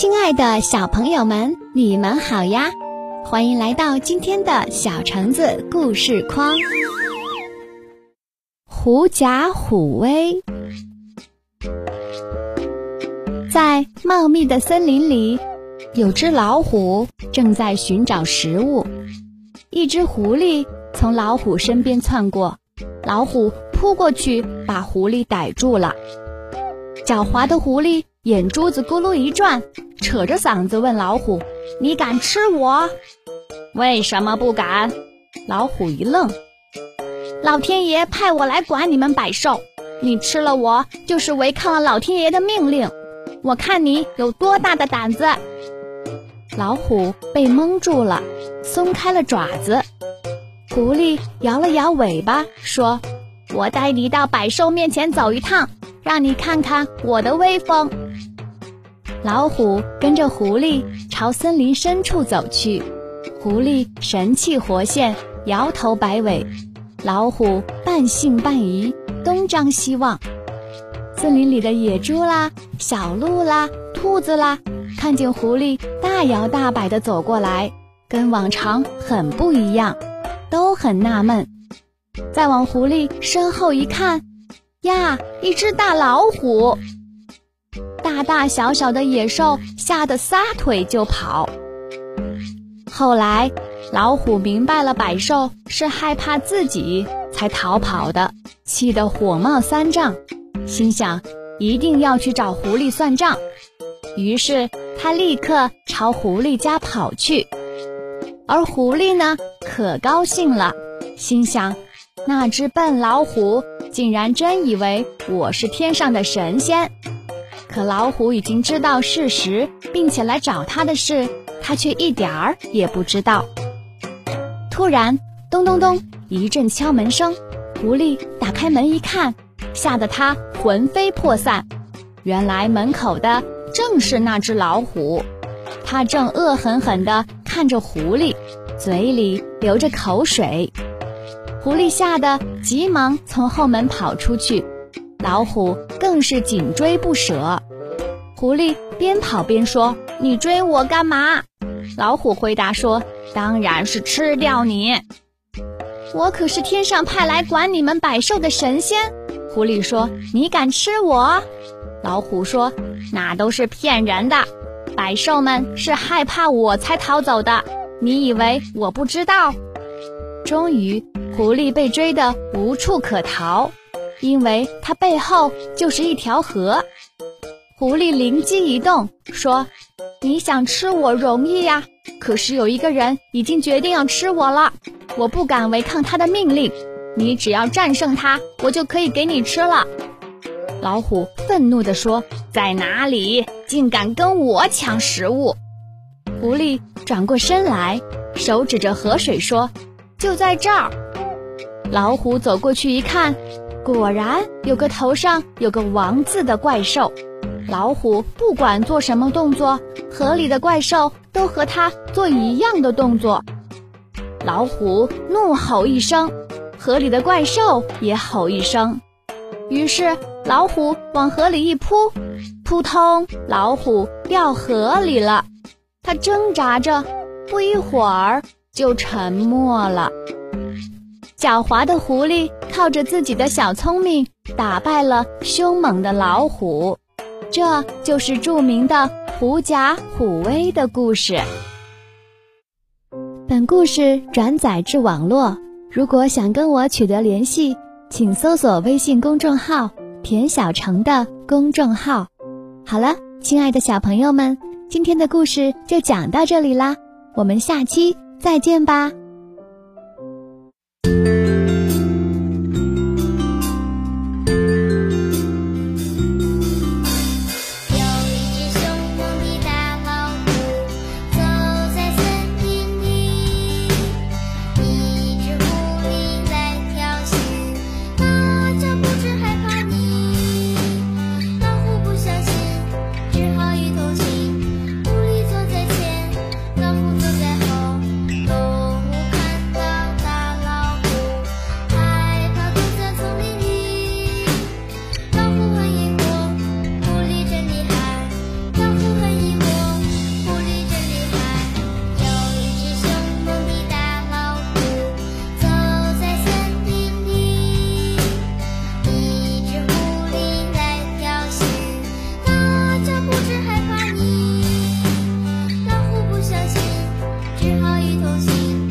亲爱的小朋友们，你们好呀！欢迎来到今天的小橙子故事框。狐假虎威，在茂密的森林里，有只老虎正在寻找食物。一只狐狸从老虎身边窜过，老虎扑过去把狐狸逮住了。狡猾的狐狸眼珠子咕噜一转。扯着嗓子问老虎：“你敢吃我？为什么不敢？”老虎一愣：“老天爷派我来管你们百兽，你吃了我就是违抗了老天爷的命令。我看你有多大的胆子！”老虎被蒙住了，松开了爪子。狐狸摇了摇尾巴说：“我带你到百兽面前走一趟，让你看看我的威风。”老虎跟着狐狸朝森林深处走去，狐狸神气活现，摇头摆尾；老虎半信半疑，东张西望。森林里的野猪啦、小鹿啦、兔子啦，看见狐狸大摇大摆地走过来，跟往常很不一样，都很纳闷。再往狐狸身后一看，呀，一只大老虎！大大小小的野兽吓得撒腿就跑。后来，老虎明白了百兽是害怕自己才逃跑的，气得火冒三丈，心想一定要去找狐狸算账。于是，他立刻朝狐狸家跑去。而狐狸呢，可高兴了，心想：那只笨老虎竟然真以为我是天上的神仙。可老虎已经知道事实，并且来找他的事，他却一点儿也不知道。突然，咚咚咚一阵敲门声，狐狸打开门一看，吓得他魂飞魄散。原来门口的正是那只老虎，它正恶狠狠地看着狐狸，嘴里流着口水。狐狸吓得急忙从后门跑出去。老虎更是紧追不舍，狐狸边跑边说：“你追我干嘛？”老虎回答说：“当然是吃掉你。我可是天上派来管你们百兽的神仙。”狐狸说：“你敢吃我？”老虎说：“那都是骗人的，百兽们是害怕我才逃走的。你以为我不知道？”终于，狐狸被追得无处可逃。因为它背后就是一条河，狐狸灵机一动，说：“你想吃我容易呀，可是有一个人已经决定要吃我了，我不敢违抗他的命令。你只要战胜他，我就可以给你吃了。”老虎愤怒地说：“在哪里？竟敢跟我抢食物！”狐狸转过身来，手指着河水说：“就在这儿。”老虎走过去一看。果然有个头上有个王字的怪兽，老虎不管做什么动作，河里的怪兽都和它做一样的动作。老虎怒吼一声，河里的怪兽也吼一声，于是老虎往河里一扑，扑通，老虎掉河里了。它挣扎着，不一会儿就沉没了。狡猾的狐狸靠着自己的小聪明打败了凶猛的老虎，这就是著名的“狐假虎威”的故事。本故事转载至网络，如果想跟我取得联系，请搜索微信公众号“田小成”的公众号。好了，亲爱的小朋友们，今天的故事就讲到这里啦，我们下期再见吧。头心。